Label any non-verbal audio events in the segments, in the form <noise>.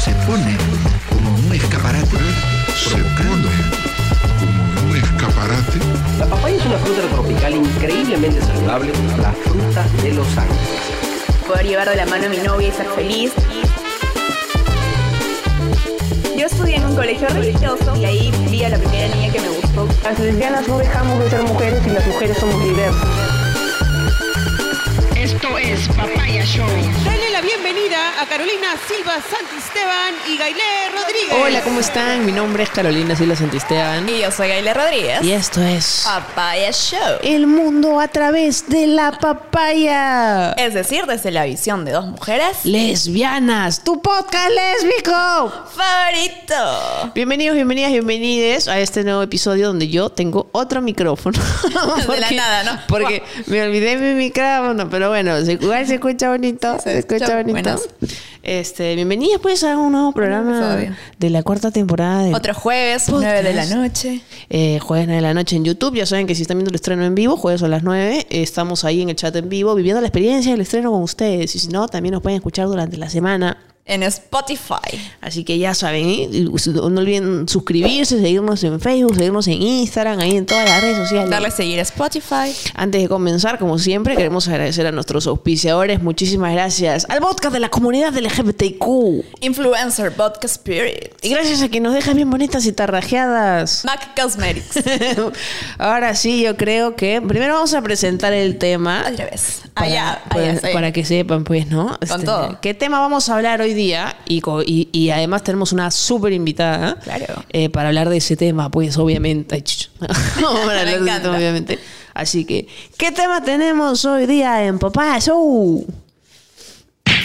se pone como un escaparate. Se pone como un escaparate. La papaya es una fruta tropical increíblemente saludable, la fruta de los ángeles. Poder llevar de la mano a mi novia y ser feliz. Yo estudié en un colegio religioso y ahí vi a la primera niña que me gustó. Las lesbianas no dejamos de ser mujeres y las mujeres somos diversas. Esto es Papaya Show. Dale la bienvenida a Carolina Silva Santisteban y Gailé Rodríguez. Hola, ¿cómo están? Mi nombre es Carolina Silva Santisteban. Y yo soy Gaile Rodríguez. Y esto es Papaya Show. El mundo a través de la papaya. Es decir, desde la visión de dos mujeres. Lesbianas, tu podcast lésbico. Favorito. Bienvenidos, bienvenidas, bienvenides a este nuevo episodio donde yo tengo otro micrófono. <laughs> De la nada, ¿no? Porque me olvidé mi micrófono, pero bueno, se, igual se escucha bonito. Sí, se, escucha escucha bonito. buenas. Este, bienvenidas pues a un nuevo programa de la cuarta temporada de Otro jueves, Podcast. 9 de la noche. Eh, jueves 9 de la noche en YouTube. Ya saben que si están viendo el estreno en vivo, jueves a las 9, eh, estamos ahí en el chat en vivo viviendo la experiencia del estreno con ustedes. Y si no, también nos pueden escuchar durante la semana. En Spotify. Así que ya saben, ¿eh? No olviden suscribirse, seguirnos en Facebook, seguirnos en Instagram, ahí en todas las redes sociales. Darle a seguir a Spotify. Antes de comenzar, como siempre, queremos agradecer a nuestros auspiciadores. Muchísimas gracias al podcast de la comunidad LGBTQ. Influencer Podcast Spirit. Y gracias a que nos dejan bien bonitas y tarrajeadas. Mac Cosmetics. <laughs> Ahora sí, yo creo que primero vamos a presentar el tema. Otra vez. Para, Allá, pues, allá, sí. para que sepan, pues, ¿no? Con todo. ¿Qué tema vamos a hablar hoy día? Y, co- y, y además tenemos una súper invitada. Claro. eh, para hablar de ese tema, pues, obviamente. <laughs> <laughs> Encanta. tema, obviamente. Así que, ¿qué tema tenemos hoy día en Papá Show?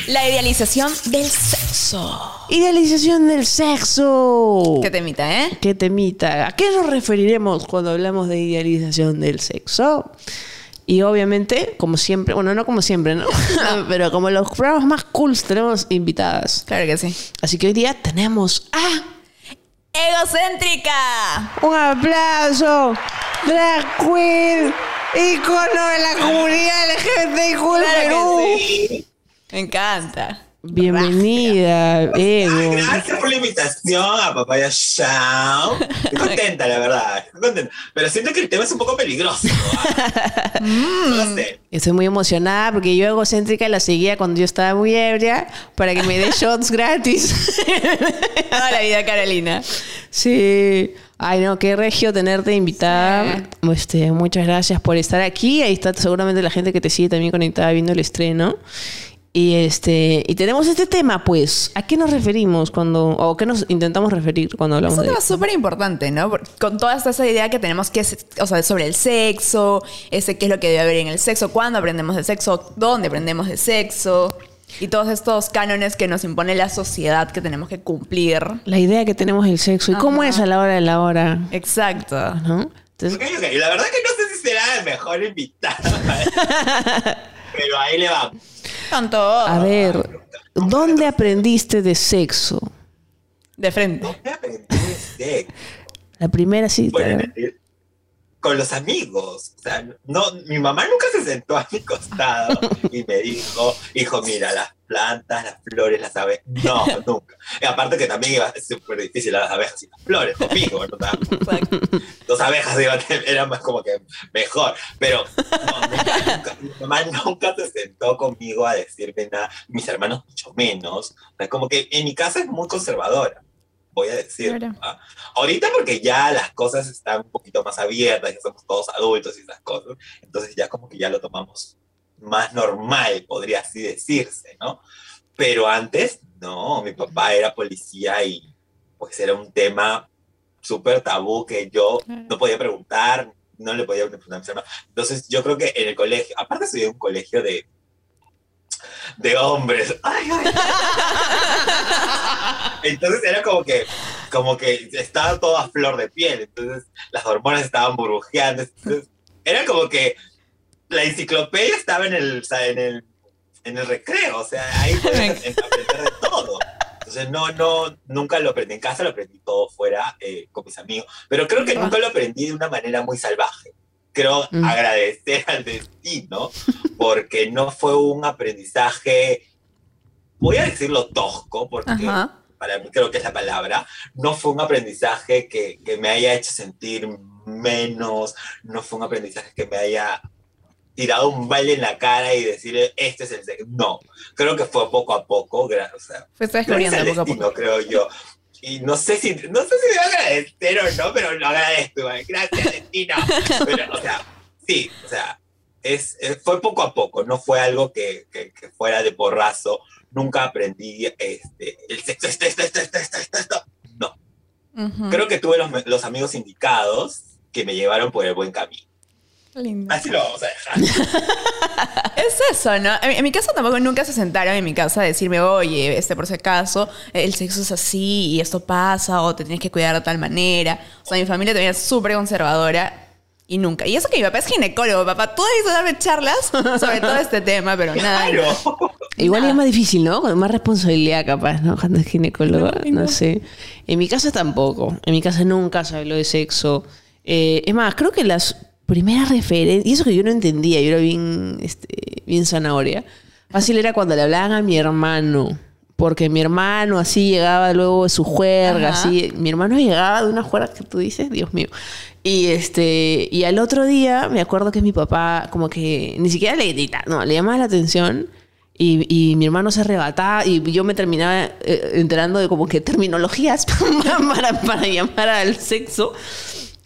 La idealización del sexo. Idealización del sexo. Qué temita, ¿eh? ¿Qué temita? ¿A qué nos referiremos cuando hablamos de idealización del sexo? Y obviamente, como siempre, bueno, no como siempre, ¿no? <laughs> <laughs> Pero como los programas más cool tenemos invitadas. Claro que sí. Así que hoy día tenemos a Egocéntrica. un aplauso, drag queen, icono de la comunidad <laughs> LGBTQ Claro Perú. sí. Me encanta. Bienvenida, Ego. Gracias por la invitación a Papaya Show. Estoy contenta, la verdad. Estoy contenta. Pero siento que el tema es un poco peligroso. ¿ah? <laughs> No lo sé. Estoy muy emocionada porque yo egocéntrica la seguía cuando yo estaba muy ebria para que me dé <laughs> shots gratis. <laughs> Toda la vida, Carolina. Sí. Ay, no, qué regio tenerte invitada. Este, muchas gracias por estar aquí. Ahí está seguramente la gente que te sigue también conectada viendo el estreno. Y este, y tenemos este tema, pues, ¿a qué nos referimos cuando, o qué nos intentamos referir cuando Es hablamos un de tema súper importante, ¿no? Con toda esta esa idea que tenemos que, o sea, sobre el sexo, ese qué es lo que debe haber en el sexo, cuándo aprendemos de sexo, dónde aprendemos de sexo, y todos estos cánones que nos impone la sociedad que tenemos que cumplir. la idea que tenemos del sexo y cómo Ajá. es a la hora de la hora, Exacto. ¿no? Entonces, Ok, ok. La verdad que no sé si será el mejor invitado. <laughs> Pero ahí le vamos. Todo. a ver, ¿dónde aprendiste de sexo? De frente. ¿Dónde aprendí de sexo? La primera cita. Bueno, eh, con los amigos. O sea, no, mi mamá nunca se sentó a mi costado y me dijo, hijo, mira, las plantas, las flores, las abejas. No, nunca. Y aparte que también iba a ser súper difícil las abejas y las flores conmigo, ¿no? Dos abejas iban a- eran más como que mejor. Pero no, nunca, nunca- mi mamá nunca se sentó conmigo a decirme nada, mis hermanos mucho menos. O sea, como que en mi casa es muy conservadora, voy a decir. Claro. ¿ah? Ahorita porque ya las cosas están un poquito más abiertas, ya somos todos adultos y esas cosas, entonces ya como que ya lo tomamos más normal, podría así decirse, ¿no? Pero antes, no, mi papá era policía y pues era un tema súper tabú que yo no podía preguntar, no le podía preguntar a mis hermanos. Entonces yo creo que en el colegio, aparte estudié en un colegio de, de hombres. Ay, ay. Entonces era como que, como que estaba todo a flor de piel, entonces las hormonas estaban burbujeando, entonces era como que la enciclopedia estaba en el, o sea, en el, en el recreo, o sea, ahí <laughs> aprender de todo. Entonces no, no, nunca lo aprendí en casa, lo aprendí todo fuera eh, con mis amigos, pero creo que nunca lo aprendí de una manera muy salvaje. Creo Mm. agradecer al destino porque no fue un aprendizaje, voy a decirlo tosco, porque Ajá. para mí creo que es la palabra, no fue un aprendizaje que, que me haya hecho sentir menos, no fue un aprendizaje que me haya tirado un baile en la cara y decir, este es el. No, creo que fue poco a poco, o sea, poco a poco. creo yo. Y no sé si, no sé si agradecer o no, pero lo agradezco igual. Gracias, destino. Pero, o sea, sí, o sea, es, eh, fue poco a poco, no fue algo que, que, que fuera de porrazo. Nunca aprendí este, el sexo, esto, esto, esto, esto, esto, esto. No, creo que tuve los, los amigos indicados que me llevaron por el buen camino. Lindo. Así lo vamos a dejar. <laughs> Es eso, ¿no? En, en mi casa tampoco nunca se sentaron en mi casa a decirme, oye, este, por si acaso, el sexo es así y esto pasa o te tienes que cuidar de tal manera. O sea, mi familia también es súper conservadora y nunca. Y eso que mi papá es ginecólogo, papá, tú debes darme charlas <laughs> sobre todo este tema, pero nada. Claro. Igual es más difícil, ¿no? Con más responsabilidad capaz, ¿no? Cuando es ginecólogo, no sé. En mi casa tampoco. En mi casa nunca se habló de sexo. Eh, es más, creo que las primeras referencias, y eso que yo no entendía, yo era bien, este, bien zanahoria. Fácil era cuando le hablaban a mi hermano. Porque mi hermano así llegaba luego de su juerga, Ajá. así. Mi hermano llegaba de una juerga que tú dices, Dios mío. Y este, y al otro día me acuerdo que mi papá, como que ni siquiera le gritaba, no, le llamaba la atención. Y, y mi hermano se arrebataba y yo me terminaba eh, enterando de como que terminologías <laughs> para, para llamar al sexo.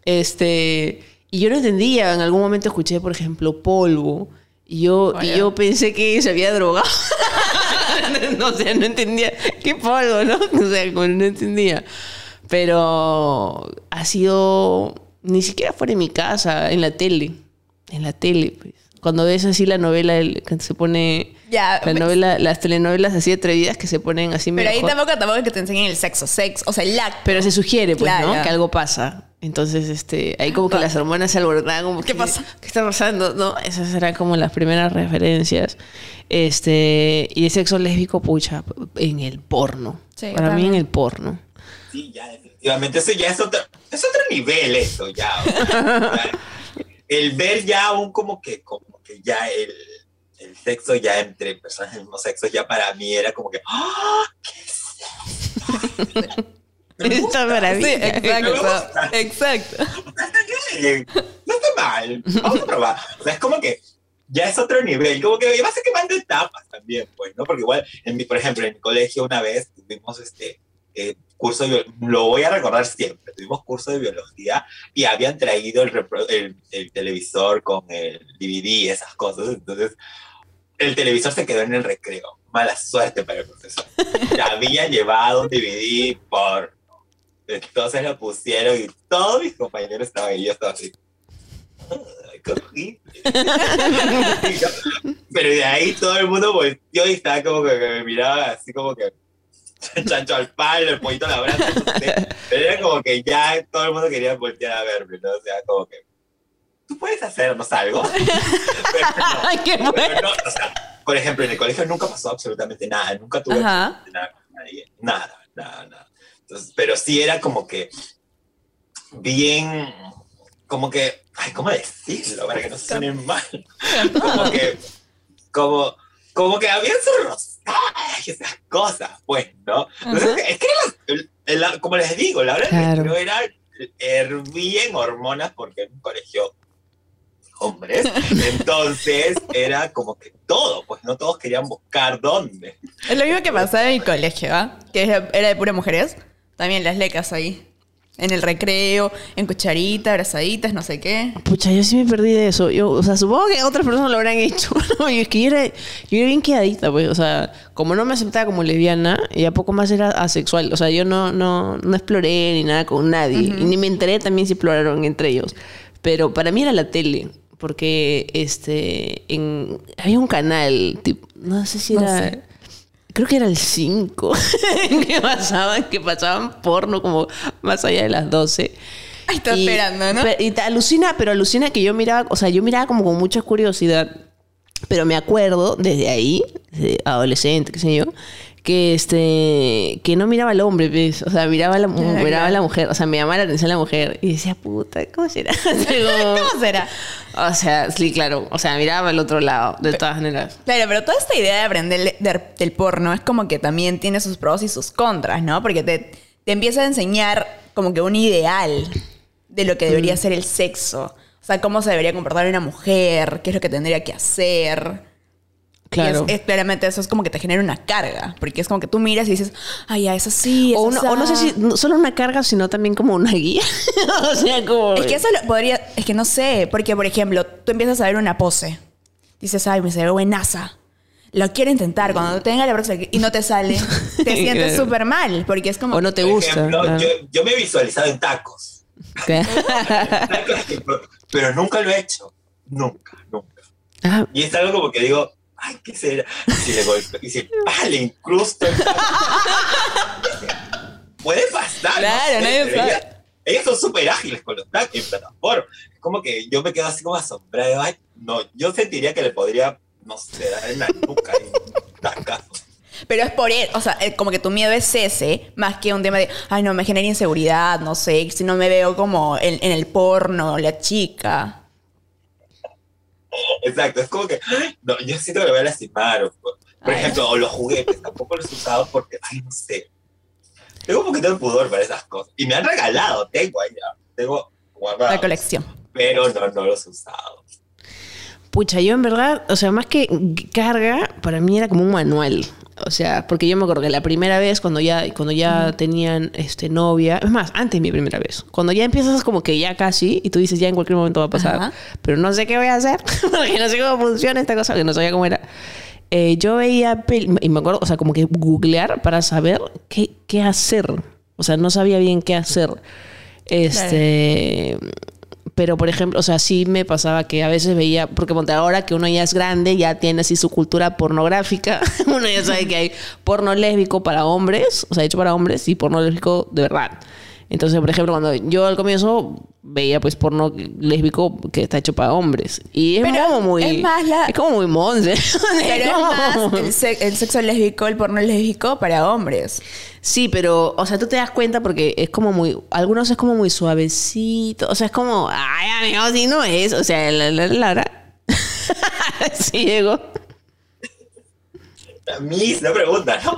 Este, y yo no entendía, en algún momento escuché, por ejemplo, polvo. Y yo, y Vaya. yo pensé que se había drogado. <laughs> no, o sea, no entendía. ¿Qué polvo, no? O sea, no entendía. Pero ha sido, ni siquiera fuera de mi casa, en la tele. En la tele, pues. Cuando ves así la novela, el- que se pone... Ya, la pues. novela, las telenovelas así atrevidas que se ponen así Pero ahí hot. tampoco, tampoco es que te enseñen el sexo, sexo, o sea, el acto. Pero se sugiere, pues, Claro. ¿no? Que algo pasa. Entonces, este, ahí como que las hormonas se alborotaban, como ¿Qué que, pasa? ¿Qué está pasando? No, esas eran como las primeras referencias. Este, y de sexo lésbico, pucha, en el porno. Sí, Para mí en el porno. Sí, ya, definitivamente. Eso ya es otro, es otro nivel, eso ya. o sea, <laughs> el ver ya un como que, como que ya el, el sexo ya entre personas del mismo sexo, ya para mí era como que, ¡ah! ¿Qué es esto? <laughs> Sí, maravilla. exacto. Exacto. está no está mal, vamos a probar. O sea, es como que ya es otro nivel, como que vas quemando etapas también, pues, ¿no? Porque igual, en mi, por ejemplo, en mi colegio una vez tuvimos este eh, curso de, lo voy a recordar siempre, tuvimos curso de biología y habían traído el, el, el televisor con el DVD y esas cosas, entonces el televisor se quedó en el recreo, mala suerte para el profesor. Ya habían llevado un DVD por... Entonces lo pusieron y todos mis compañeros estaban ahí, yo estaba así. <laughs> Pero de ahí todo el mundo volteó y estaba como que me miraba así como que <laughs> chancho al palo, el pollito a la brasa. Pero era como que ya todo el mundo quería voltear a verme, ¿no? O sea, como que tú puedes hacernos algo. <laughs> Pero no, qué pero no, o sea, por ejemplo, en el colegio nunca pasó absolutamente nada, nunca tuve nada con nadie, nada, nada, nada. Entonces, pero sí era como que bien, como que, ay, ¿cómo decirlo? Para que no suene mal. Como que, como, como que había sus rosadas y esas cosas, pues, ¿no? Entonces, es que era la- la- como les digo, la verdad Claro. que era hervía en hormonas porque en un colegio hombres, <laughs> entonces era como que todo, pues no todos querían buscar dónde. Es lo mismo que pasaba en mi colegio, ¿ah? Que era era de puras mujeres. También las lecas ahí. En el recreo, en cucharita, abrazaditas, no sé qué. Pucha, yo sí me perdí de eso. Yo, o sea, supongo que otras personas lo habrán hecho. <laughs> ¿no? Y es que yo era, yo era bien quedadita, pues. O sea, como no me aceptaba como lesbiana, y a poco más era asexual. O sea, yo no, no, no exploré ni nada con nadie. Y ni me enteré también si exploraron entre ellos. Pero para mí era la tele. Porque este en, había un canal, tipo, no sé si No era. sé. Creo que era el 5 <laughs> que pasaban, que pasaban porno como más allá de las 12. Ay, está Y- esperando, ¿no? Y te alucina, pero alucina que yo miraba, o sea, yo miraba como con mucha curiosidad, pero me acuerdo desde ahí, desde adolescente, qué sé yo, que este que no miraba al hombre, ¿ves? o sea, miraba a la, miraba a la mujer, o sea, me llamaba la atención la mujer y decía, puta, ¿cómo será? <laughs> <laughs> Digo, ¿Cómo será? o sea, sí, claro, o sea, miraba al otro lado, de todas maneras. Claro, pero toda esta idea de aprender de- del porno es como que también tiene sus pros y sus contras, ¿no? Porque te, te empieza a enseñar como que un ideal de lo que debería ser el sexo. O sea, cómo se debería comportar una mujer, qué es lo que tendría que hacer. Claro. Y es, es claramente eso es como que te genera una carga. Porque es como que tú miras y dices, ay, ya, es así, es o, una- o no sé asá". si no solo una carga, sino también como una guía. <laughs> o sea, como... Es que eso lo podría. Es que no sé, porque por ejemplo, tú empiezas a ver una pose. Dices, ay, me salió buenaza. Lo quiero intentar. Cuando tenga la próxima y no te sale, <laughs> te sientes súper mal. Porque es como. O no te Por gusta. ejemplo, claro. yo, yo me he visualizado en tacos. <laughs> Tacos, pero nunca lo he hecho. Nunca, nunca. Ah, Y es algo como que digo, ay, ¿qué será? Y si le golpeo, y si ¡pah! le taco. <laughs> Puede pasar. no Claro, sé, nadie sabe. ellas- Ellas son súper ágiles con los tacos en plataforma. Es como que yo me quedo así como asombrado. Ay, no, yo sentiría que le podría, no sé, dar en la nuca y tacazo. Pero es por él. O sea, eh, como que tu miedo es ese, más que un tema de, ay, no, me genera inseguridad, no sé, si no me veo como en, en el porno, la chica. Exacto, es como que, no, yo siento que lo voy a lastimar. o- por Ay. ejemplo, o los juguetes, tampoco los he usado porque, ay, no sé. Tengo un poquito de pudor para esas cosas. Y me han regalado, tengo ya, tengo guardado. La colección. Pero no, no los he usado. Pucha, yo en verdad, o sea, más que carga, para mí era como un manual. O sea, porque yo me acuerdo que la primera vez, cuando ya, cuando ya tenían este, novia, es más, antes de mi primera vez, cuando ya empiezas como que ya casi, y tú dices, ya en cualquier momento va a pasar, Ajá. pero no sé qué voy a hacer, <laughs> porque no sé cómo funciona esta cosa, que no sabía cómo era. Eh, yo veía, y me acuerdo, o sea, como que googlear para saber qué, qué hacer. O sea, no sabía bien qué hacer. Este. Pero, por ejemplo, o sea, sí me pasaba que a veces veía, porque ahora que uno ya es grande, ya tiene así su cultura pornográfica, <laughs> uno ya sabe que hay porno lésbico para hombres, o sea, hecho para hombres, y porno lésbico de verdad. Entonces, por ejemplo, cuando yo al comienzo veía pues porno lésbico que está hecho para hombres. Y es Pero como muy... es más la- Es como muy monse. Pero <laughs> es más el, se- el sexo lésbico, el porno lésbico para hombres. Sí, pero, o sea, tú te das cuenta porque es como muy, algunos es como muy suavecito, o sea, es como, ay, amigo, si no es, o sea, la, la, la, la. <laughs> sí, llegó. A mí, una pregunta, ¿no?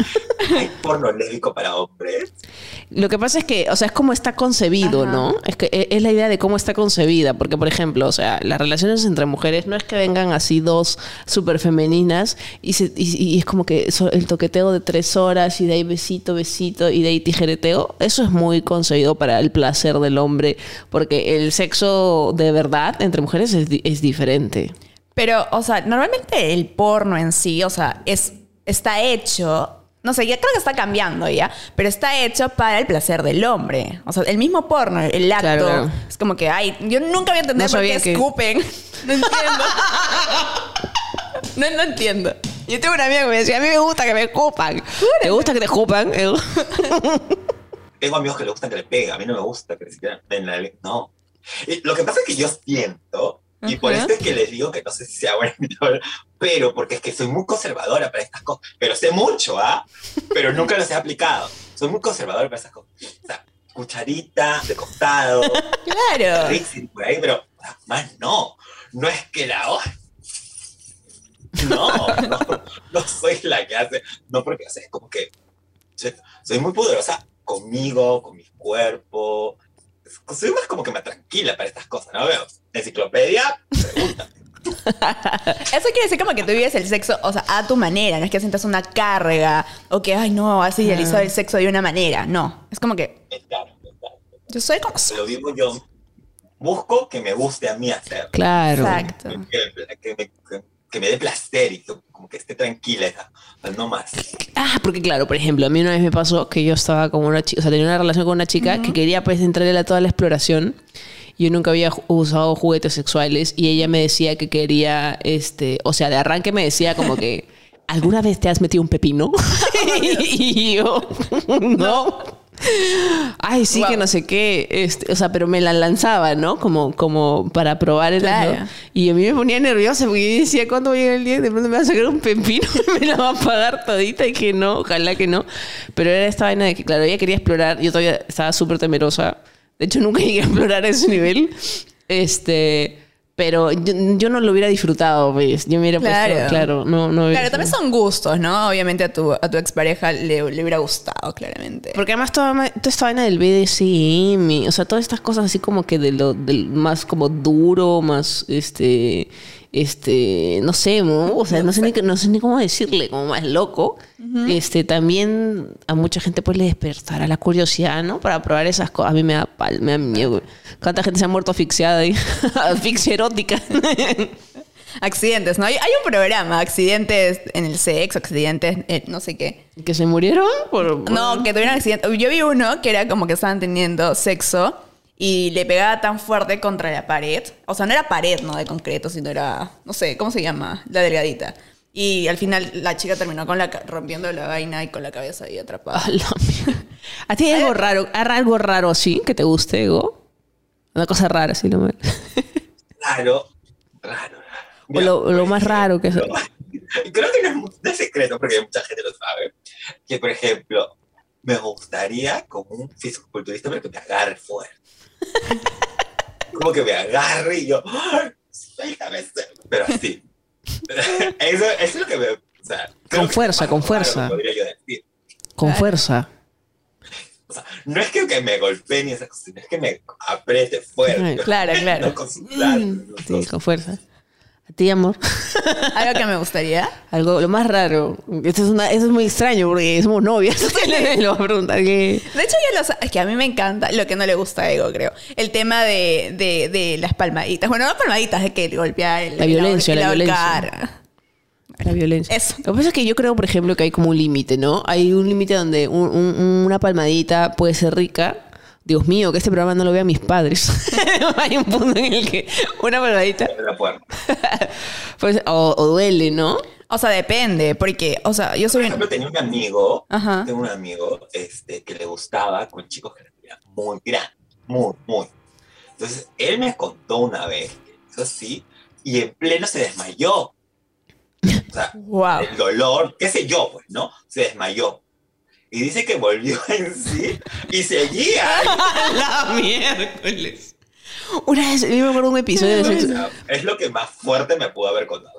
<laughs> ¿Hay porno lésbico para hombres? Lo que pasa es que, o sea, es como está concebido, Ajá. ¿no? Es que e- es la idea de cómo está concebida, porque, por ejemplo, o sea, las relaciones entre mujeres no es que vengan así dos súper femeninas y, se- y- y es como que eso- el toqueteo de tres horas y de ahí besito, besito y de ahí tijereteo, eso es muy concebido para el placer del hombre, porque el sexo de verdad entre mujeres es, es diferente. Pero, o sea, normalmente el porno en sí, o sea, es, está hecho, no sé, ya creo que está cambiando ya, pero está hecho para el placer del hombre. O sea, el mismo porno, el acto, Claro, claro. es como que, ay, yo nunca voy a entender No por qué que- escupen. <laughs> No entiendo. no, no entiendo. Yo tengo una amiga que me decía, a mí me gusta que me escupan. ¿Te gusta que te escupan? <laughs> Tengo amigos que les gusta que le peguen, a mí no me gusta que ni siquiera la le- No. Y lo que pasa es que yo siento, y por esto es que les digo que no sé si sea bueno, pero porque es que soy muy conservadora para estas cosas. Pero sé mucho, ¿ah? Pero nunca los he aplicado. Soy muy conservadora para esas cosas. O sea, cucharita de costado, Claro. Rixi por ahí, pero más no. No es que la no, no, no soy la que hace, no porque o sea, es como que soy, soy muy poderosa conmigo, con mi cuerpo, soy más como que me tranquila para estas cosas, ¿no? Veo, enciclopedia, pregunta. <laughs> Eso quiere decir como que tú vives el sexo, o sea, a tu manera, no es que sientas una carga o que, ay, no, has idealizado el sexo de una manera, no. Es como que Claro, claro. yo soy como. Lo vivo yo, busco que me guste a mí hacer, Claro. Exacto. que, que me, que- que me dé placer y que como que esté tranquila, no más. Ah, porque claro, por ejemplo, a mí una vez me pasó que yo estaba con una chica, o sea, tenía una relación con una chica que quería pues entrarle a toda la exploración. Yo nunca había usado juguetes sexuales y ella me decía que quería, este, o sea, de arranque me decía como que, ¿alguna vez te has metido un pepino? <laughs> y yo, <laughs> no. Ay, sí, que no sé qué. Este, o sea, pero me la lanzaba, ¿no? Como, como para probar el Claro. ¿no? Y a mí me ponía nerviosa porque yo decía, ¿cuándo va a llegar el día? De pronto me va a sacar un pepino y <laughs> me la va a pagar todita. Y que no, ojalá que no. Pero era esta vaina de que, claro, ella quería explorar. Yo todavía estaba súper temerosa. De hecho, nunca <laughs> llegué a explorar ese nivel. Este... Pero yo, yo no lo hubiera disfrutado, ¿ves? Yo me hubiera Claro. puesto, claro, no, no Claro, también son gustos, ¿no? Obviamente a tu, a tu expareja le, le hubiera gustado, claramente. Porque además toda, toda esta vaina del BDSM, o sea, todas estas cosas así como que de lo del más como duro, más este este, no sé, ¿no? o sea, no sé, ni, no sé ni cómo decirle, como más loco. Este, también a mucha gente pues le despertará la curiosidad, ¿no? Para probar esas cosas. A mí me da pal, me da miedo. ¿Cuánta gente se ha muerto asfixiada ahí? <laughs> Asfixia erótica. <laughs> Accidentes, ¿no? Hay, hay un programa, accidentes en el sexo, accidentes, en no sé qué. ¿Que se murieron? Por, por- No, que tuvieron accidente. Yo vi uno que era como que estaban teniendo sexo y le pegaba tan fuerte contra la pared. O sea, no era pared, no de concreto, sino era, no sé, ¿cómo se llama? La delgadita. Y al final la chica terminó con la rompiendo la vaina y con la cabeza ahí atrapada. <laughs> A la mierda. ¿A ti hay algo raro, algo raro así que te guste, Ego? Una cosa rara, así lo <laughs> Raro, raro. O lo, lo más raro que más- <laughs> Creo que no es, no es secreto porque mucha gente lo sabe. Que, por ejemplo, me gustaría como un fisiculturista pero que me agarre fuerte. Como que me agarre y yo, ¡ay! Déjame ser. Pero así. <laughs> eso, eso es lo que me. o sea, Con fuerza, con fuerza. Podría yo decir. Con fuerza. O sea, no es que, que me golpee ni esas cosas, sino es que me apriete fuerte. Claro, claro. <laughs> No con sus brazos, no Sí, con- con fuerza. A ti, amor. <laughs> Algo que me gustaría. Algo, lo más raro. Esto es, una, eso es muy extraño porque somos novias. <laughs> le voy a preguntar que... De hecho, ya lo sa- Es que a mí me encanta lo que no le gusta a Ego, creo. El tema de, de, de las palmaditas. Bueno, no palmaditas, es que golpear el, La violencia, la ahorcar. La violencia. Eso. Lo que pasa es que yo creo, por ejemplo, que hay como un límite, ¿no? Hay un límite donde un- un- una palmadita puede ser rica. Dios mío, que este programa no lo vean mis padres. <laughs> hay un punto en el que una palmadita de la puerta. <laughs> pues, o, o duele, ¿no? O sea, depende, porque, o sea, yo Por soy... ejemplo, tenía un amigo, Ajá. tengo un amigo este, que le gustaba con chicos que eran muy grandes, muy, muy. Entonces, él me contó una vez que hizo así y en pleno se desmayó. O sea, Wow. el dolor, qué sé yo, pues, ¿no? Se desmayó. Y dice que volvió <laughs> en sí y seguía. <laughs> la miércoles. Una vez, yo me acuerdo un episodio de O sexo. sea, es lo que más fuerte me pudo haber contado.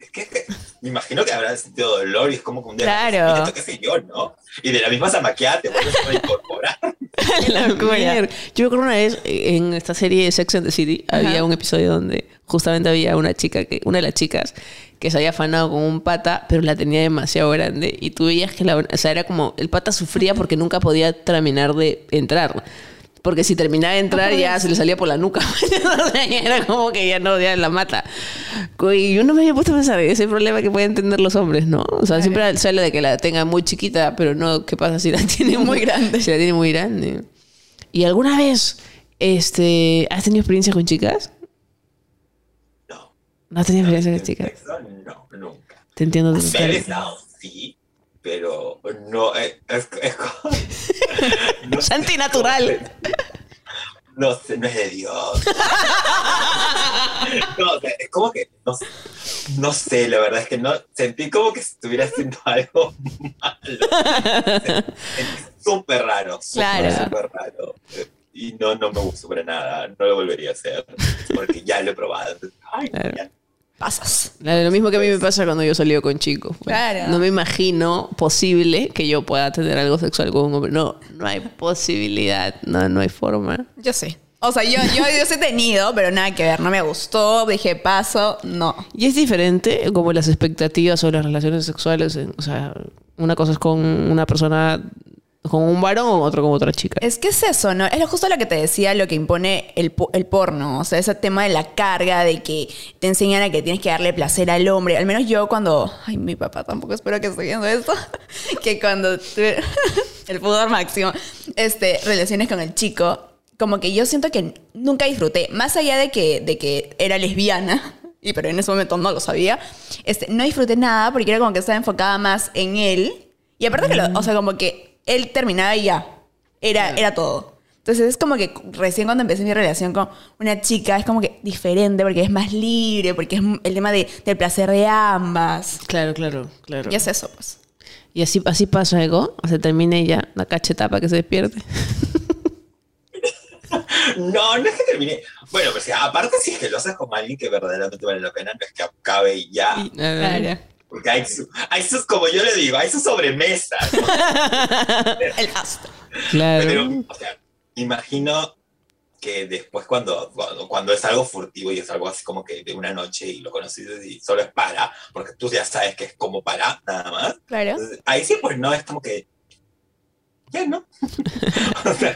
Es que, es que me imagino que habrá sentido dolor y es como que un día, Claro. qué sé yo, ¿no? Y de la misma zamaqueada te vuelves a incorporar. <laughs> Yo acuerdo una vez eh, en esta serie de Sex and the City había un episodio donde justamente había una chica que, una de las chicas que se había afanado con un pata, pero la tenía demasiado grande. Y tú veías que la, o sea, era como, el pata sufría porque nunca podía terminar de entrar. Porque si terminaba de entrar ya se le salía por la nuca. <laughs> Era como que ya no, ya la mata. Y yo no me había puesto a pensar en ese problema que pueden tener los hombres, ¿no? O sea, siempre se habla de que la tenga muy chiquita, pero no, ¿qué pasa si la <laughs> tiene muy, grande? Si la tiene muy grande. ¿Y alguna vez este, has tenido experiencias con chicas? No. No has tenido experiencias con chicas. No, nunca. Te entiendo. Besado, sí, pero no, es, es, es como- <laughs> no Es antinatural. No sé, no es de Dios. <laughs> No, es como que, no, sé- no sé, la verdad es que no, sentí como que estuviera haciendo algo malo. Súper raro, súper, Claro. súper raro. Y no, no me gustó para nada, no lo volvería a hacer, porque ya lo he probado. Ay, Claro. ya. Pasas. Lo mismo que a mí me pasa cuando yo salí con chicos. Claro. No me imagino posible que yo pueda tener algo sexual con un hombre. No, no hay posibilidad. No, no hay forma. Yo sí. O sea, yo, yo, yo he tenido, pero nada que ver. No me gustó, dije paso, no. Y es diferente como las expectativas sobre las relaciones sexuales. en- O sea, una cosa es con una persona, con un varón o otro con otra chica. Es que es eso, ¿no? Es justo lo que te decía, lo que impone el, el porno. O sea, ese tema de la carga, de que te enseñan a que tienes que darle placer al hombre. Al menos yo cuando... Ay, mi papá tampoco espero que esté viendo esto. <laughs> que cuando tuve <laughs> el pudor máximo, este, relaciones con el chico, como que yo siento que nunca disfruté. Más allá de que, de que era lesbiana, <laughs> y pero en ese momento no lo sabía, este, no disfruté nada porque era como que estaba enfocada más en él. Y aparte que, lo- o sea, como que él terminaba y ya. era, era todo. Entonces es como que recién cuando empecé mi relación con una chica es como que diferente porque es más libre, porque es el tema de, del placer de ambas. Claro, claro, claro. Y es eso, pues. Y así, así pasa algo. O sea, termina ella, la cachetapa que se despierte. <laughs> No, no es que termine. Bueno, pues aparte si es que lo haces con alguien que verdaderamente vale la pena, no es que acabe y ya. Claro. Porque hay, su- hay sus, como yo le digo, hay sus sobremesas. ¿no? <laughs> El astro. Claro. Pero, o sea, imagino que después cuando, cuando, cuando es algo furtivo y es algo así como que de una noche y lo conoces y solo es para, porque tú ya sabes que es como para, nada más. Claro. Entonces, ahí sí, pues no, es como que. Ya no. <laughs> o sea,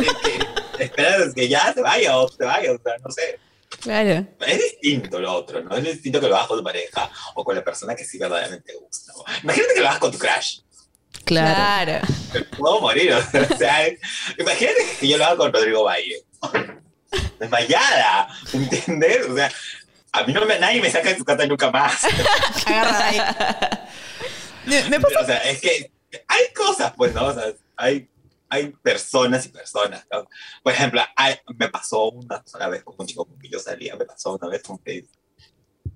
es que esperas que ya se vaya o se vaya, o sea, no sé. Claro. Es distinto lo otro, ¿no? Es distinto que lo hagas con tu pareja o con la persona que sí verdaderamente te gusta. ¿no? Imagínate que lo hagas con tu crush. Claro. Claro. Me puedo morir, o sea, <laughs> o sea, imagínate que yo lo hago con Rodrigo Valle. Desmayada, ¿entendés? O sea, a mí no me, nadie me saca de su casa nunca más. <laughs> Agarra ahí. <laughs> Me, me pasa O sea, es que hay cosas, pues, ¿no? O sea, hay, hay personas y personas, ¿no? Por ejemplo, hay- me pasó una sola vez con un chico con quien yo salía, me pasó una vez con que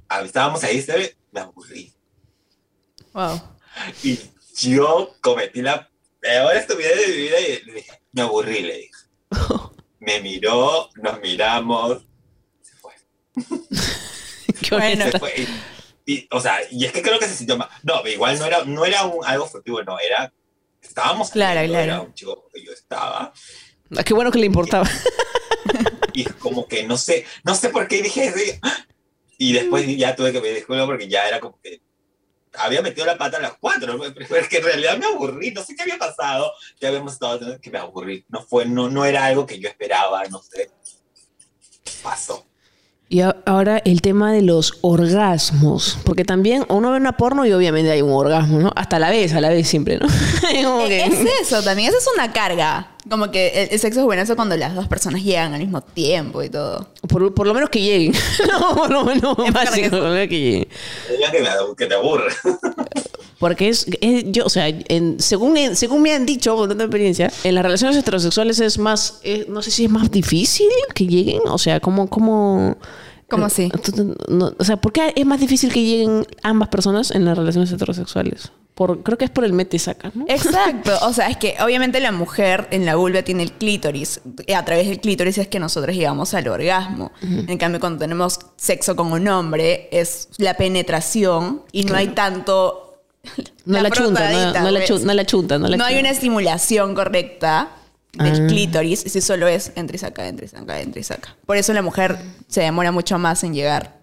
ah, estábamos ahí, ¿sabes? Me aburrí. Wow. Y yo cometí la peor estupidez de mi vida y le dije, me aburrí, le dije. <laughs> Me miró, nos miramos, se fue. <laughs> Qué Bueno. Se fue. Y, y, o sea, y es que creo que se sintió mal. No, igual no era, no era un, algo furtivo, no, era. Estábamos Claro, claro. Era un chico que yo estaba. Ah, Qué bueno que le importaba. Y como que no sé, no sé por qué dije eso. y- después ya tuve que pedir disculpas porque ya era como que había metido la pata a las cuatro, <laughs> ¿no? pero es que en realidad me aburrí, no sé qué había pasado, ya habíamos estado que me aburrí, no fue, no, no era algo que yo esperaba, no sé, pasó. Y ahora el tema de los orgasmos. Porque también uno ve una porno y obviamente hay un orgasmo, ¿no? Hasta la vez, a la vez siempre, ¿no? <laughs> Como que- Es eso también, eso es una carga. Como que el, el sexo es buenazo cuando las dos personas llegan al mismo tiempo y todo. por, por lo menos que lleguen. <laughs> no, por lo menos básico, por lo menos que lleguen. Que te aburre. <laughs> Porque es, es- yo, o sea, en- según, en- según me han dicho, con tanta experiencia, en las relaciones heterosexuales es más, es- no sé si es más difícil que lleguen, o sea, ¿cómo, cómo, ¿Cómo así? tú- tú- no, o sea, ¿por qué es más difícil que lleguen ambas personas en las relaciones heterosexuales? Por, creo que es por el mete saca, ¿no? Exacto. <laughs> O sea, es que obviamente la mujer en la vulva tiene el clítoris. Y a través del clítoris es que nosotros llegamos al orgasmo. En cambio, cuando tenemos sexo con un hombre, es la penetración y no hay tanto. No la, chunta, no, la ¿ves? chu- no la chunta, no la No hay una estimulación correcta del Ah. clítoris, si solo es entre y saca, entre y saca, entre y saca. Por eso la mujer se demora mucho más en llegar.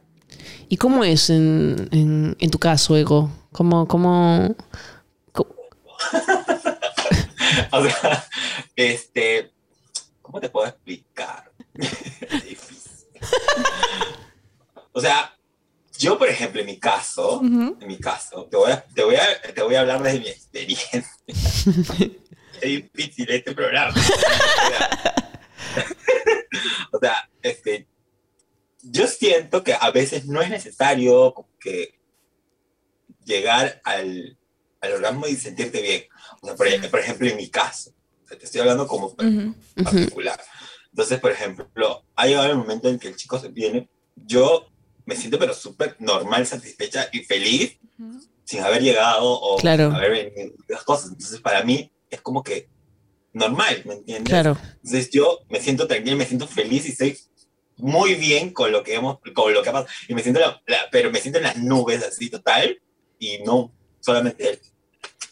¿Y cómo es en, en, en tu caso, Ego? ¿Cómo, cómo, cómo- <laughs> O sea, este, ¿cómo te puedo explicar? <laughs> Es difícil. O sea, yo, por ejemplo, en mi caso, en mi caso, te voy a, te voy a, te voy a hablar desde mi experiencia. <laughs> es difícil este programa. <laughs> o sea, este, yo siento que a veces no es necesario que llegar al, al orgasmo y sentirte bien. O sea, por, por ejemplo, en mi caso, te estoy hablando como Ujú. particular. Entonces, por ejemplo, ha llegado el momento en que el chico se viene, yo me siento pero súper normal, satisfecha y feliz sin haber llegado o Claro. sin haber venido las cosas. Entonces, para mí es como que normal, ¿me entiendes? Claro. Entonces, yo me siento tranquilo, me siento feliz y estoy muy bien con lo que hemos, con lo que ha pasado. Y me siento, la- la- pero me siento en las nubes así total y no solamente él.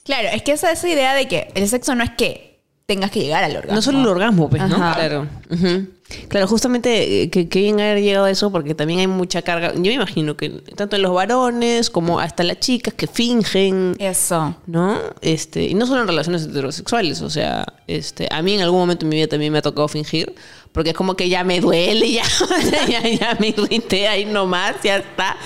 Claro, es que esa, esa idea de que el sexo no es que tengas que llegar al orgasmo. No solo el orgasmo, pues, ¿no? Ajá. Claro. Ujú. Claro, justamente eh, que, que bien haber llegado a eso porque también hay mucha carga. Yo me imagino que tanto en los varones como hasta las chicas que fingen, Eso. ¿no? Este, y no solo en relaciones heterosexuales, o sea, este, a mí en algún momento en mi vida también me ha tocado fingir, porque es como que ya me duele, <laughs> ya, ya, ya me irrité ahí nomás, ya está.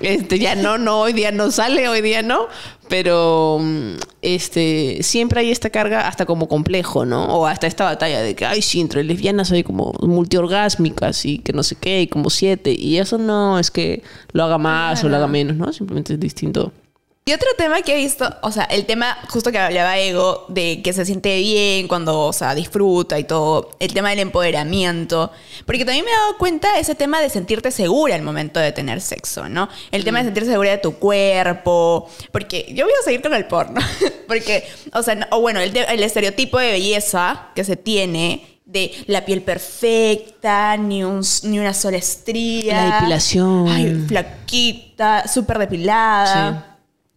Este, ya no, no, hoy día no sale, hoy día no. Pero mm, este, siempre hay esta carga hasta como complejo, ¿no? O hasta esta batalla de que, ay, sí, entre lesbianas hay como multiorgásmicas y que no sé qué, y como siete. Y eso no es que lo haga más o lo haga menos, ¿no? Simplemente es distinto Y otro tema que he visto, o sea, el tema justo que hablaba Ego, de que se siente bien cuando, o sea, disfruta y todo, el tema del empoderamiento, porque también me he dado cuenta ese tema de sentirte segura al momento de tener sexo, ¿no? El tema de sentirse segura de tu cuerpo, porque yo voy a seguir con el porno, <laughs> porque, o sea, no- o bueno, el, estereotipo de belleza que se tiene de la piel perfecta, ni, un, ni una sola estría. La depilación. Ay, flaquita, súper depilada.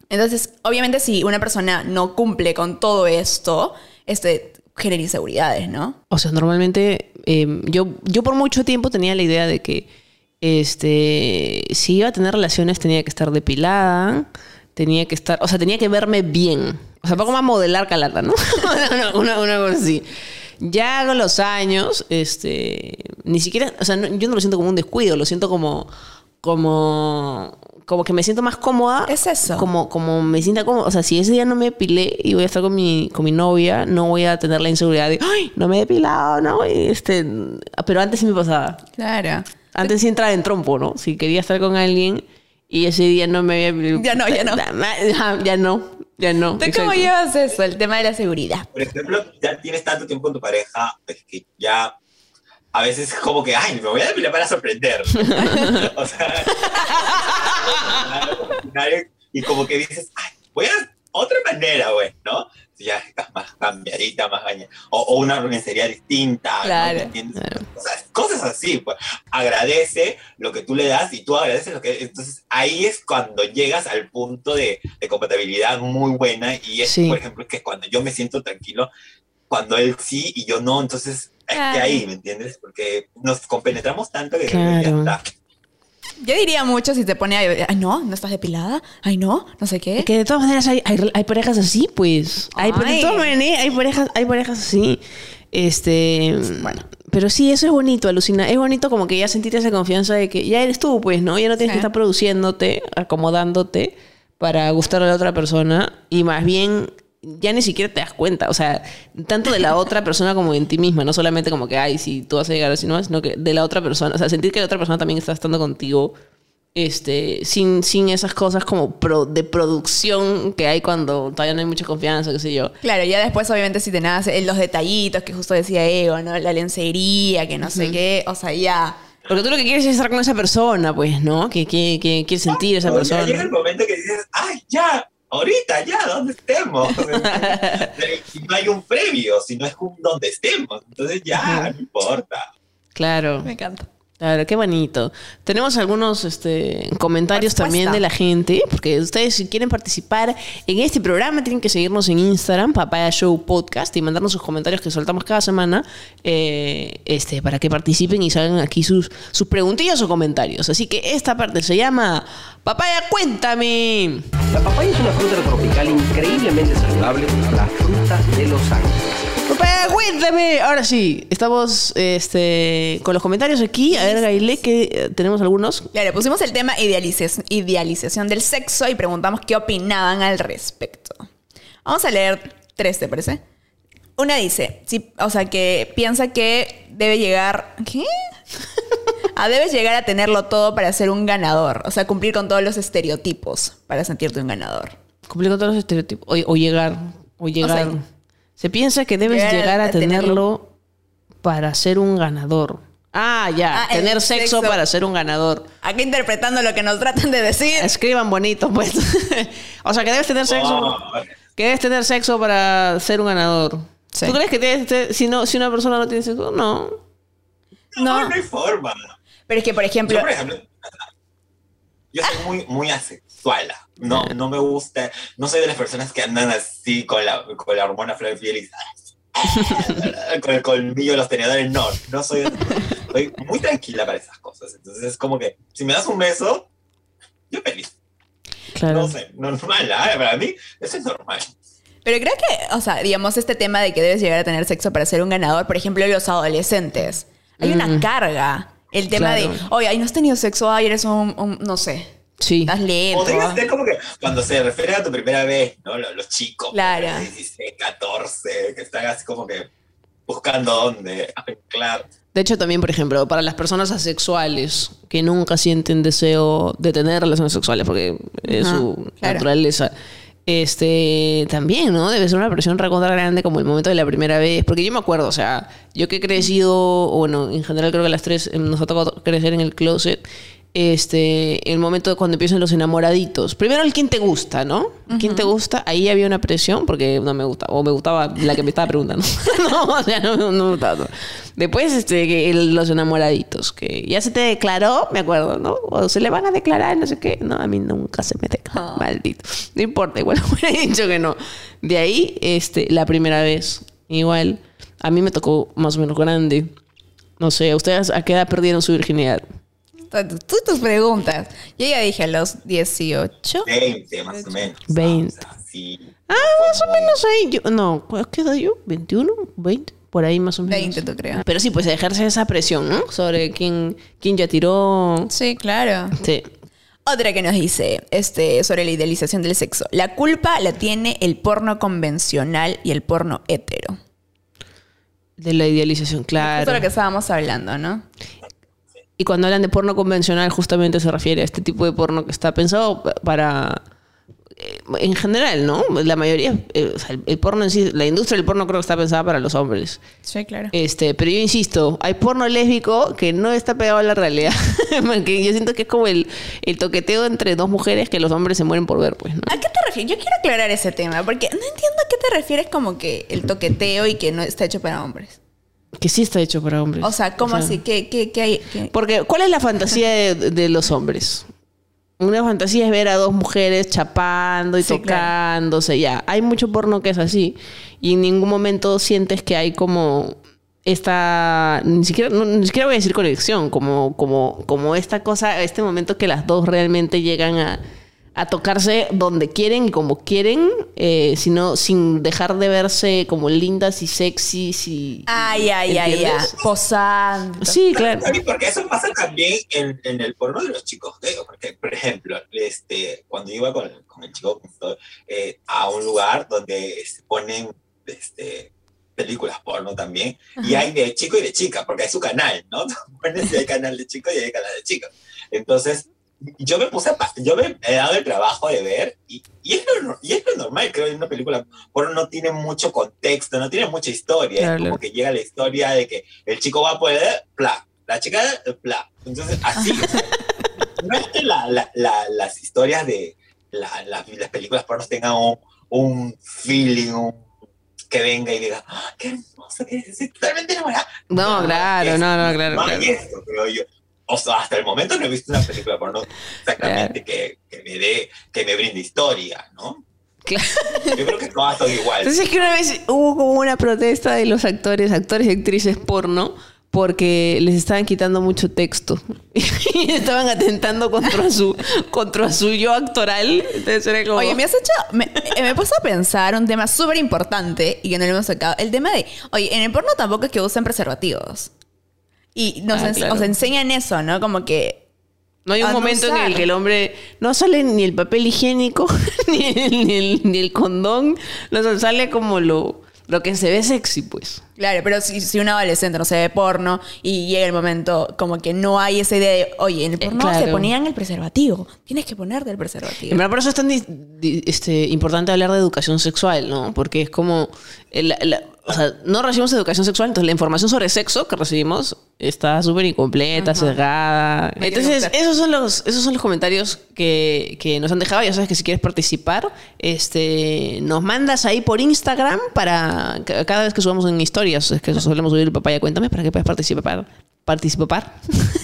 Entonces, obviamente, si una persona no cumple con todo esto, este genera inseguridades, ¿no? O sea, normalmente eh, yo, yo por mucho tiempo tenía la idea de que este, si iba a tener relaciones tenía que estar depilada, tenía que estar, o sea, tenía que verme bien. O sea, poco más modelar calata, ¿no? <laughs> una, una, una cosa así. Ya con los años, este, ni siquiera, o sea, no- yo no lo siento como un descuido, lo siento como, como, como que me siento más cómoda. Es eso. Como, como me sienta cómoda. O sea, si ese día no me depilé y voy a estar con mi, con mi novia, no voy a tener la inseguridad de, ay, no me he depilado, ¿no? Y este, pero antes sí me pasaba. Claro. Antes sí entraba en trompo, ¿no? Si quería estar con alguien y ese día no me había... Ya no, ya no. Ya, ya no, ya no. ¿Tú cómo llevas eso, el tema de la seguridad? Por ejemplo, ya tienes tanto tiempo con tu pareja, es que ya a veces es como que, ay, me voy a depilar para sorprender. <laughs> o sea, <laughs> y como que dices, ay, voy a otra manera, güey, ¿no? Ya estás más cambiadita, más bañada. O, o una lencería distinta. ¿no? Claro. ¿Me entiendes? O sea, cosas así, pues. Agradece lo que tú le das y tú agradeces lo que... Entonces, ahí es cuando llegas al punto de, de compatibilidad muy buena y es, Sí. por ejemplo, que cuando yo me siento tranquilo, cuando él sí y yo no, entonces es que ahí, ¿me entiendes? Porque nos compenetramos tanto que Claro. ya está. Yo diría mucho si te pone, ay, ay, no, no estás depilada, ay, no, no sé qué. Es que de todas maneras hay, hay, hay parejas así, pues. Hay, de todas maneras hay parejas, hay parejas así. Este. Bueno. Pero sí, eso es bonito, alucina. Es bonito como que ya sentir esa confianza de que ya eres tú, pues, ¿no? Ya no tienes Sí. que estar produciéndote, acomodándote para gustar a la otra persona. Y más bien, ya ni siquiera te das cuenta. O sea, tanto de la otra persona como en ti misma. No solamente como que, ay, si tú vas a llegar así no, sino que de la otra persona. O sea, sentir que la otra persona también está estando contigo este, sin, sin esas cosas como pro- de producción que hay cuando todavía no hay mucha confianza, qué sé yo. Claro, ya después obviamente si te nace los detallitos que justo decía Ego, ¿no? La lencería, que no sé qué, o sea, ya. Porque tú lo que quieres es estar con esa persona, pues, ¿no? Que, que, que quieres sentir esa Pero ya llega el persona. momento que dices, ay, ya, ahorita, ya, donde estemos. <laughs> si no hay un previo, si no es un donde estemos, entonces ya, no importa. Claro, Me encanta. Claro, qué bonito. Tenemos algunos este, comentarios también de la gente, porque ustedes si quieren participar en este programa tienen que seguirnos en Instagram, Papaya Show Podcast, y mandarnos sus comentarios que soltamos cada semana, eh, este, para que participen y salgan aquí sus, sus preguntillas o comentarios. Así que esta parte se llama Papaya, cuéntame. La papaya es una fruta tropical increíblemente saludable, la fruta de los ángeles. Cuéntame. Ahora sí, estamos este, con los comentarios aquí. A ver, Gaile, que tenemos algunos. Claro, pusimos el tema idealización, idealización del sexo y preguntamos qué opinaban al respecto. Vamos a leer tres, ¿te parece? Una dice, sí, o sea, que piensa que debe llegar... ¿Qué? Ah, debes llegar a tenerlo todo para ser un ganador. O sea, cumplir con todos los estereotipos para sentirte un ganador. Cumplir con todos los estereotipos. O, o llegar. O llegar. sea, Se piensa que debes llegar llegar, a, tenerlo, tenerlo. para ser un ganador. Ah, ya. Ah, tener sexo, sexo. para ser un ganador. Aquí interpretando lo que nos tratan de decir. Escriban bonito, pues. <laughs> o sea, que debes tener sexo. Oh, Que debes tener sexo para ser un ganador. Sí. ¿Tú crees que tienes- te- si, no, si una persona no tiene sexo? No. no, No. no hay forma. Pero es que, por ejemplo... Yo, por ejemplo, yo soy muy, muy asexual. No, no me gusta, no soy de las personas que andan así con la, con la hormona flor de piel y con el colmillo de los tenedores. No, no soy, soy muy tranquila para esas cosas. Entonces es como que si me das un beso, yo feliz. Claro. No sé, normal. ¿ah? Para mí eso es normal. Pero creo que, o sea, digamos, este tema de que debes llegar a tener sexo para ser un ganador, por ejemplo, los adolescentes. Hay una Mm. carga. El tema Claro. de, oye, no has tenido sexo, ay, eres un, un- no sé, Sí. estás lento. Podría ser como que cuando se refiere a tu primera vez, ¿no? Los, los chicos, Claro. pues, 16, 14, que están así como que buscando dónde anclar. De hecho, también, por ejemplo, para las personas asexuales que nunca sienten deseo de tener relaciones sexuales porque es Ajá, su claro. naturaleza, este, también, ¿no? Debe ser una presión recontra grande como el momento de la primera vez. Porque yo me acuerdo, o sea, yo que he crecido, bueno, en general creo que las tres nos ha tocado crecer en el closet. Este, el momento de cuando empiezan los enamoraditos. Primero el quién te gusta, ¿no? ¿Quién te gusta? Ahí había una presión porque no me gustaba, o me gustaba la que me estaba preguntando. <laughs> no, o sea, no, no me gustaba. Después, este, el- los enamoraditos, que ya se te declaró, me acuerdo, ¿no? O se le van a declarar, no sé qué. No, a mí nunca se me declaró, maldito. No importa, igual <laughs> hubiera dicho que no. De ahí, este, la primera vez, igual, a mí me tocó más o menos grande. No sé, ¿ustedes a qué edad perdieron su virginidad? Tú tus preguntas. Yo ya dije a los 18. 20 más o menos. 20. O sea, sí. Ah, más o menos ahí. Yo, no, ¿qué edad yo? ¿21? ¿20? Por ahí más o menos. 20, tú creo. Pero sí, pues ejerce esa presión, ¿no? Sobre quién, quién ya tiró. Sí, claro. Sí. Otra que nos dice este, sobre la idealización del sexo. La culpa la tiene el porno convencional y el porno hetero. De la idealización, Eso claro. es lo que estábamos hablando, ¿no? Y cuando hablan de porno convencional, justamente se refiere a este tipo de porno que está pensado pa- para. eh, En general, ¿no? La mayoría. eh, o sea, el, el porno en sí, la industria del porno creo que está pensada para los hombres. Sí, claro. Este, pero yo insisto, hay porno lésbico que no está pegado a la realidad. <laughs> que yo siento que es como el, el toqueteo entre dos mujeres que los hombres se mueren por ver, pues, ¿no? ¿A qué te refieres? Yo quiero aclarar ese tema, porque no entiendo a qué te refieres como que el toqueteo y que no está hecho para hombres. Que sí está hecho para hombres. O sea, ¿cómo O sea, así? ¿Qué, qué, qué hay? qué? Porque, ¿cuál es la fantasía de, de los hombres? Una fantasía es ver a dos mujeres chapando y Sí, claro. tocándose, ya. Hay mucho porno que es así. Y en ningún momento sientes que hay como esta. Ni siquiera, no, ni siquiera voy a decir conexión, como, como, como esta cosa, este momento que las dos realmente llegan a, a tocarse donde quieren y como quieren, eh, sino sin dejar de verse como lindas y sexys y. Ay, ay, ay, ay. Posando. Sí, claro. Porque eso pasa también en, en el porno de los chicos gays. Porque, por ejemplo, este, cuando iba con, con el chico eh, a un lugar donde se ponen este, películas porno también, y hay de chico y de chica, porque hay su canal, ¿no? <laughs> Pones, hay canal de chico y hay canal de chica. Entonces, yo me puse a, yo me he dado el trabajo de ver, y, y, es, lo, y es lo normal, creo, en una película porno no tiene mucho contexto, no tiene mucha historia, Claro, es como que llega la historia de que el chico va a poder, bla, la chica, bla. Entonces, así. o sea, <laughs> no es que la- la- la- las historias de la- la- las películas porno tengan un, un feeling, un- que venga y diga, ¡Ah, qué hermoso, que estoy totalmente enamorada. No, claro, es- no, no, claro, no claro. esto, creo yo. O sea, hasta el momento no he visto una película porno exactamente que, que me dé, que me brinde historia, ¿no? Claro. Yo creo que todas son igual. Entonces es que una vez hubo como una protesta de los actores, actores y actrices porno, porque les estaban quitando mucho texto <laughs> y estaban atentando contra su contra su yo actoral. Entonces era como Oye, me has hecho. Me, eh, me he puesto a pensar un tema súper importante y que no lo hemos sacado. El tema de. Oye, en el porno tampoco es que usen preservativos. Y nos Ah, ens- claro. os enseñan eso, ¿no? Como que. no hay un momento en el que el hombre no sale ni el papel higiénico <laughs> ni el, ni el, ni el condón, no sale como lo lo que se ve sexy, pues. Claro, pero si, si un adolescente no se ve porno y llega el momento como que no hay esa idea de, oye, en el porno claro. se ponían el preservativo. Tienes que ponerte el preservativo. En verdad, por eso es tan este, importante hablar de educación sexual, ¿no? Porque es como. el- la- o sea, no recibimos educación sexual, entonces la información sobre sexo que recibimos está súper incompleta, sesgada. Me quiero Entonces, esos son los, esos son los comentarios que, que nos han dejado. Ya sabes que si quieres participar, este, nos mandas ahí por Instagram para ca- cada vez que subamos en historias, es que solemos subir el papaya, cuéntame para que puedas participar, participar <laughs>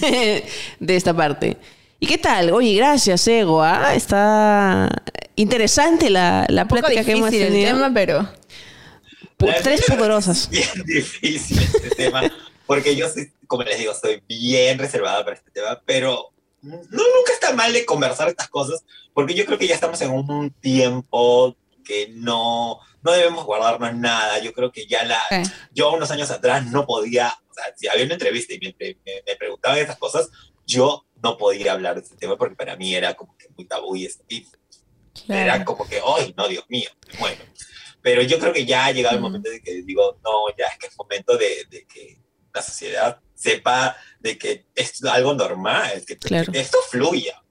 de esta parte. ¿Y qué tal? Oye, gracias, Ego. ¿ah? Está interesante la, la plática que hemos difícil el tenido. tema, pero... Tres poderosas. <laughs> bien difícil este tema, porque yo, soy, como les digo, soy bien reservada para este tema, pero no, nunca está mal de conversar estas cosas, porque yo creo que ya estamos en un tiempo que no, no debemos guardarnos nada. Yo creo que ya la, Sí. yo unos años atrás no podía, o sea, si había una entrevista y me, me- me preguntaban esas cosas, yo no podía hablar de ese tema porque para mí era como que muy tabú y, y era como que, ¡ay, no, Dios mío! Bueno, pero yo creo que ya ha llegado el momento de que digo, no, ya es que es momento de, de que la sociedad sepa de que es algo normal, que, Claro. que esto fluya.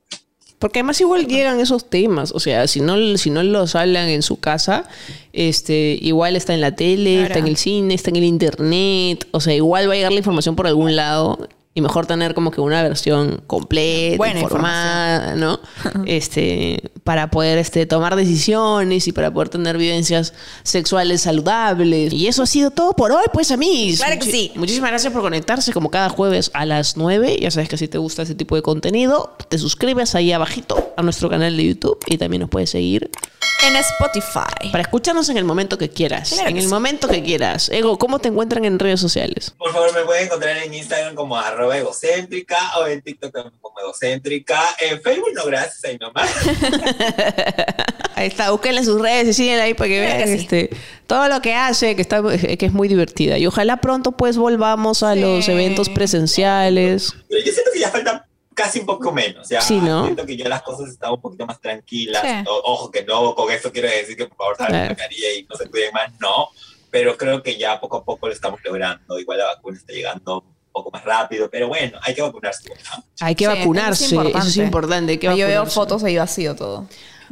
Porque además igual llegan esos temas, o sea, si no, si no los hablan en su casa, este, igual está en la tele, Claro. está en el cine, está en el internet, o sea, igual va a llegar la información por algún lado y mejor tener como que una versión completa, Buena informada, ¿no? <laughs> Este, para poder este, tomar decisiones y para poder tener vivencias sexuales saludables. Y eso ha sido todo por hoy, pues, amigos. Claro que sí. Muchísimas gracias por conectarse como cada jueves a las 9. Ya sabes que si te gusta este tipo de contenido, te suscribes ahí abajito a nuestro canal de YouTube y también nos puedes seguir En Spotify. para escucharnos en el momento que quieras. Claro en que el sí. momento que quieras. Ego, ¿cómo te encuentran en redes sociales? Por favor, me pueden encontrar en Instagram como arroba egocéntrica o en TikTok también como egocéntrica. En Facebook no, gracias, ahí nomás. <laughs> Ahí está, búsquenla en sus redes y síguenla ahí para que vean sí. este, todo lo que hace, que, está, que es muy divertida. Y ojalá pronto pues volvamos a Sí. los eventos presenciales. Pero yo siento que ya falta casi un poco menos. Ya Sí, ¿no? Siento que ya las cosas están un poquito más tranquilas. Sí. O- ojo que no, con esto quiero decir que por favor salgan Claro. la mascarilla y no se cuiden más, no. Pero creo que ya poco a poco lo estamos logrando. Igual la vacuna está llegando poco más rápido, pero bueno, hay que vacunarse. ¿no? Hay que Sí, vacunarse, eso es importante. hay que Yo veo fotos ahí vacío todo.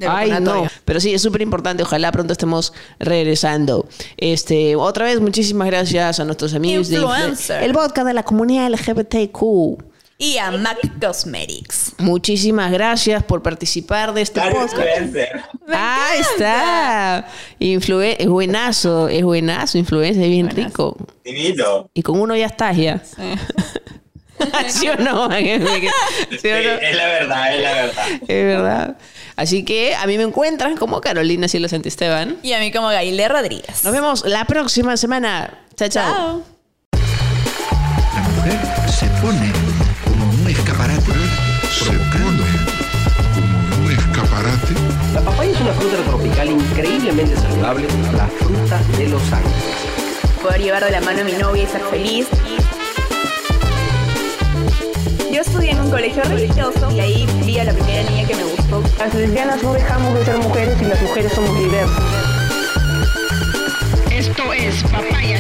Ay, no. Pero sí, es súper importante. Ojalá pronto estemos regresando. Este, otra vez, muchísimas gracias a nuestros amigos de Influ- Influencer. el vodka de la comunidad LGBTQ. Y a MAC Cosmetics. Muchísimas gracias por participar de este Claro, podcast. influencer. Ahí está. Influen- es buenazo, es buenazo, influencer, es bien Buenazo. rico. Divino. Y con uno ya estás ya. ¿Sí <laughs> <laughs> o no? ¿Sí o Sí, no? es la verdad, es la verdad. Es verdad. Así que a mí me encuentran como Carolina Cielo Santisteban. Y a mí como Gaile Rodríguez. Nos vemos la próxima semana. Chao, chao. Chao. La mujer se pone una fruta tropical increíblemente saludable, la fruta de los ángeles. Poder llevar de la mano a mi novia y ser feliz. Yo estudié en un colegio religioso y ahí vi a la primera niña que me gustó. Las lesbianas no dejamos de ser mujeres y las mujeres somos diversas. Esto es Papaya